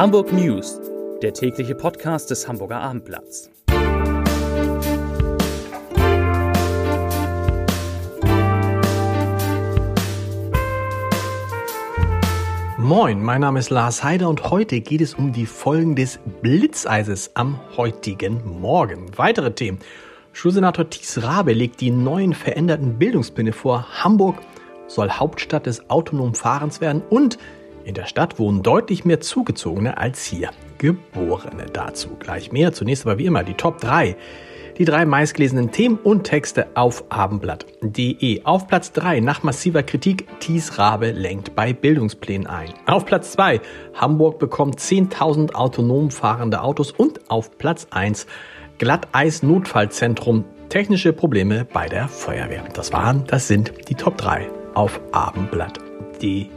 Hamburg News, der tägliche Podcast des Hamburger Abendblatts. Moin, mein Name ist Lars Heider und heute geht es um die Folgen des Blitzeises am heutigen Morgen. Weitere Themen. Schulsenator Thies Rabe legt die neuen veränderten Bildungspläne vor. Hamburg soll Hauptstadt des autonomen Fahrens werden und in der Stadt wohnen deutlich mehr Zugezogene als hier Geborene. Dazu gleich mehr. Zunächst aber wie immer die Top 3. Die drei meistgelesenen Themen und Texte auf abendblatt.de. Auf Platz 3 nach massiver Kritik Thies Rabe lenkt bei Bildungsplänen ein. Auf Platz 2 Hamburg bekommt 10.000 autonom fahrende Autos und auf Platz 1 Glatteis-Notfallzentrum. Technische Probleme bei der Feuerwehr. Das waren, das sind die Top 3 auf abendblatt.de.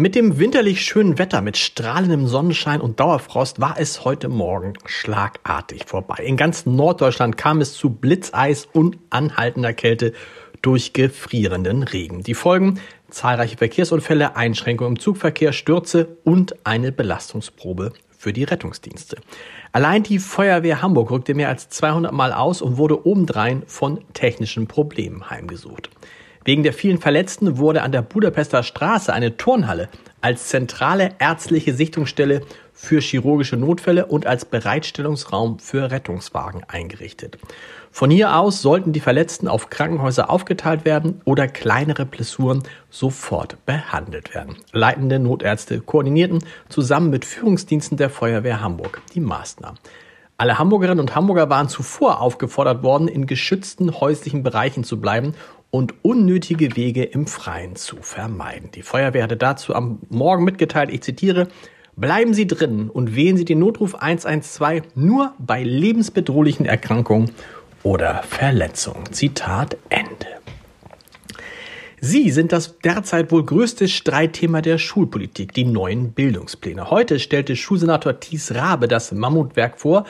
Mit dem winterlich schönen Wetter, mit strahlendem Sonnenschein und Dauerfrost war es heute Morgen schlagartig vorbei. In ganz Norddeutschland kam es zu Blitzeis und anhaltender Kälte durch gefrierenden Regen. Die Folgen zahlreiche Verkehrsunfälle, Einschränkungen im Zugverkehr, Stürze und eine Belastungsprobe für die Rettungsdienste. Allein die Feuerwehr Hamburg rückte mehr als 200 Mal aus und wurde obendrein von technischen Problemen heimgesucht. Wegen der vielen Verletzten wurde an der Budapester Straße eine Turnhalle als zentrale ärztliche Sichtungsstelle für chirurgische Notfälle und als Bereitstellungsraum für Rettungswagen eingerichtet. Von hier aus sollten die Verletzten auf Krankenhäuser aufgeteilt werden oder kleinere Blessuren sofort behandelt werden. Leitende Notärzte koordinierten zusammen mit Führungsdiensten der Feuerwehr Hamburg die Maßnahmen. Alle Hamburgerinnen und Hamburger waren zuvor aufgefordert worden, in geschützten häuslichen Bereichen zu bleiben und unnötige Wege im Freien zu vermeiden. Die Feuerwehr hatte dazu am Morgen mitgeteilt, ich zitiere, Bleiben Sie drin und wählen Sie den Notruf 112 nur bei lebensbedrohlichen Erkrankungen oder Verletzungen. Zitat Ende. Sie sind das derzeit wohl größte Streitthema der Schulpolitik, die neuen Bildungspläne. Heute stellte Schulsenator Thies Rabe das Mammutwerk vor,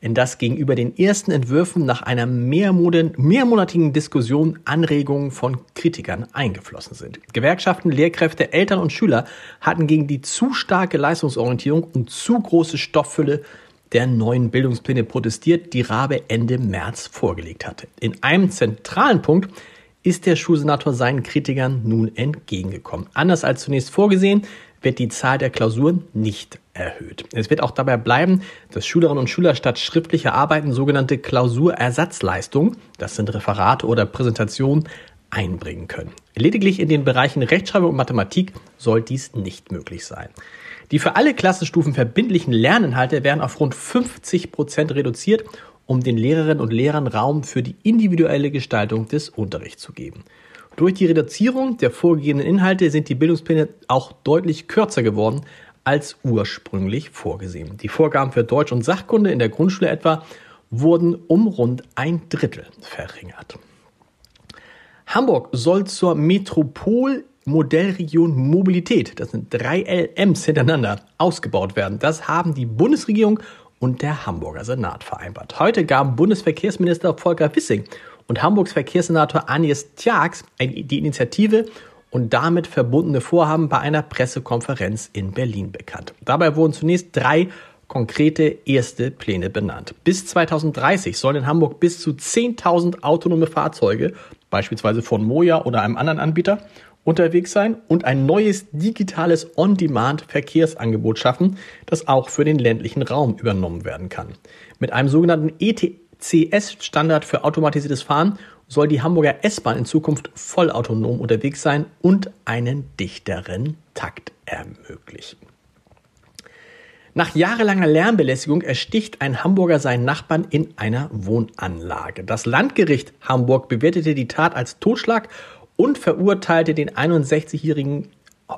in das gegenüber den ersten Entwürfen nach einer mehrmonatigen Diskussion Anregungen von Kritikern eingeflossen sind. Gewerkschaften, Lehrkräfte, Eltern und Schüler hatten gegen die zu starke Leistungsorientierung und zu große Stofffülle der neuen Bildungspläne protestiert, die Rabe Ende März vorgelegt hatte. In einem zentralen Punkt ist der Schulsenator seinen Kritikern nun entgegengekommen. Anders als zunächst vorgesehen, wird die Zahl der Klausuren nicht erhöht. Es wird auch dabei bleiben, dass Schülerinnen und Schüler statt schriftlicher Arbeiten sogenannte Klausurersatzleistungen, das sind Referate oder Präsentationen, einbringen können. Lediglich in den Bereichen Rechtschreibung und Mathematik soll dies nicht möglich sein. Die für alle Klassenstufen verbindlichen Lerninhalte werden auf rund 50 Prozent reduziert, um den Lehrerinnen und Lehrern Raum für die individuelle Gestaltung des Unterrichts zu geben. Durch die Reduzierung der vorgegebenen Inhalte sind die Bildungspläne auch deutlich kürzer geworden als ursprünglich vorgesehen. Die Vorgaben für Deutsch und Sachkunde in der Grundschule etwa wurden um rund ein Drittel verringert. Hamburg soll zur Metropol Modellregion Mobilität, das sind drei LMs hintereinander, ausgebaut werden. Das haben die Bundesregierung und der Hamburger Senat vereinbart. Heute gaben Bundesverkehrsminister Volker Wissing und Hamburgs Verkehrssenator Agnes Tjax die Initiative und damit verbundene Vorhaben bei einer Pressekonferenz in Berlin bekannt. Dabei wurden zunächst drei konkrete erste Pläne benannt. Bis 2030 sollen in Hamburg bis zu 10.000 autonome Fahrzeuge, beispielsweise von Moja oder einem anderen Anbieter, unterwegs sein und ein neues digitales On-Demand-Verkehrsangebot schaffen, das auch für den ländlichen Raum übernommen werden kann. Mit einem sogenannten ETCS-Standard für automatisiertes Fahren soll die Hamburger S-Bahn in Zukunft vollautonom unterwegs sein und einen dichteren Takt ermöglichen. Nach jahrelanger Lärmbelästigung ersticht ein Hamburger seinen Nachbarn in einer Wohnanlage. Das Landgericht Hamburg bewertete die Tat als Totschlag und verurteilte den 61-jährigen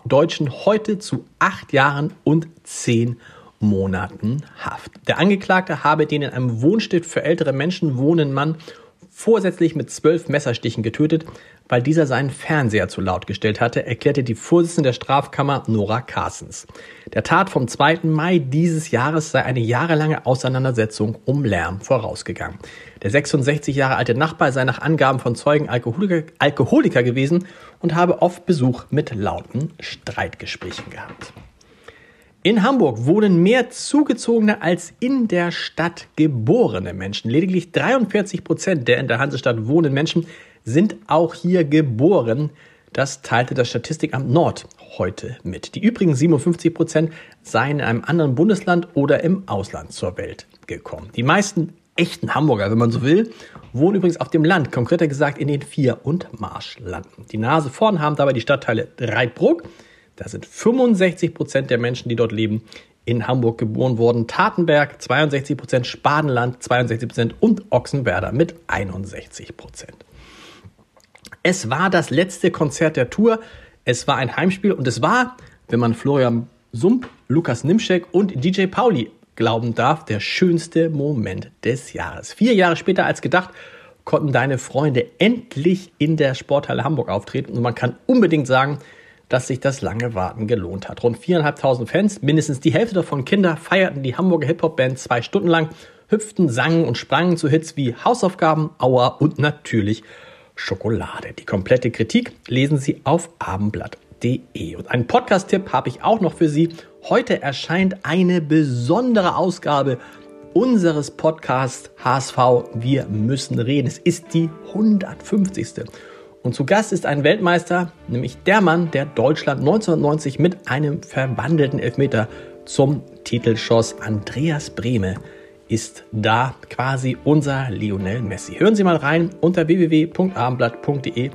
Deutschen heute zu acht Jahren und zehn Monaten Haft. Der Angeklagte habe den in einem Wohnstift für ältere Menschen wohnenden Mann vorsätzlich mit zwölf Messerstichen getötet, weil dieser seinen Fernseher zu laut gestellt hatte, erklärte die Vorsitzende der Strafkammer Nora Carstens. Der Tat vom 2. Mai dieses Jahres sei eine jahrelange Auseinandersetzung um Lärm vorausgegangen. Der 66 Jahre alte Nachbar sei nach Angaben von Zeugen Alkoholiker, Alkoholiker gewesen und habe oft Besuch mit lauten Streitgesprächen gehabt. In Hamburg wohnen mehr zugezogene als in der Stadt geborene Menschen. Lediglich 43 Prozent der in der Hansestadt wohnenden Menschen sind auch hier geboren. Das teilte das Statistikamt Nord heute mit. Die übrigen 57 Prozent seien in einem anderen Bundesland oder im Ausland zur Welt gekommen. Die meisten echten Hamburger, wenn man so will, wohnen übrigens auf dem Land, konkreter gesagt in den Vier- und Marschlanden. Die Nase vorn haben dabei die Stadtteile Reitbruck, da sind 65 Prozent der Menschen, die dort leben, in Hamburg geboren worden. Tatenberg 62 Prozent, Spadenland 62 Prozent und Ochsenwerder mit 61 Prozent. Es war das letzte Konzert der Tour. Es war ein Heimspiel und es war, wenn man Florian Sump, Lukas Nimschek und DJ Pauli glauben darf, der schönste Moment des Jahres. Vier Jahre später als gedacht konnten deine Freunde endlich in der Sporthalle Hamburg auftreten und man kann unbedingt sagen, dass sich das lange Warten gelohnt hat. Rund 4.500 Fans, mindestens die Hälfte davon Kinder, feierten die Hamburger Hip-Hop-Band zwei Stunden lang, hüpften, sangen und sprangen zu Hits wie Hausaufgaben, Aua und natürlich Schokolade. Die komplette Kritik lesen Sie auf abendblatt.de. Und einen Podcast-Tipp habe ich auch noch für Sie. Heute erscheint eine besondere Ausgabe unseres Podcasts HSV Wir müssen reden. Es ist die 150. Und zu Gast ist ein Weltmeister, nämlich der Mann, der Deutschland 1990 mit einem verwandelten Elfmeter zum Titel schoss. Andreas Brehme ist da quasi unser Lionel Messi. Hören Sie mal rein unter www.abendblatt.de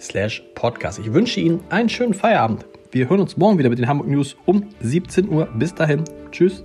slash podcast. Ich wünsche Ihnen einen schönen Feierabend. Wir hören uns morgen wieder mit den Hamburg News um 17 Uhr. Bis dahin. Tschüss.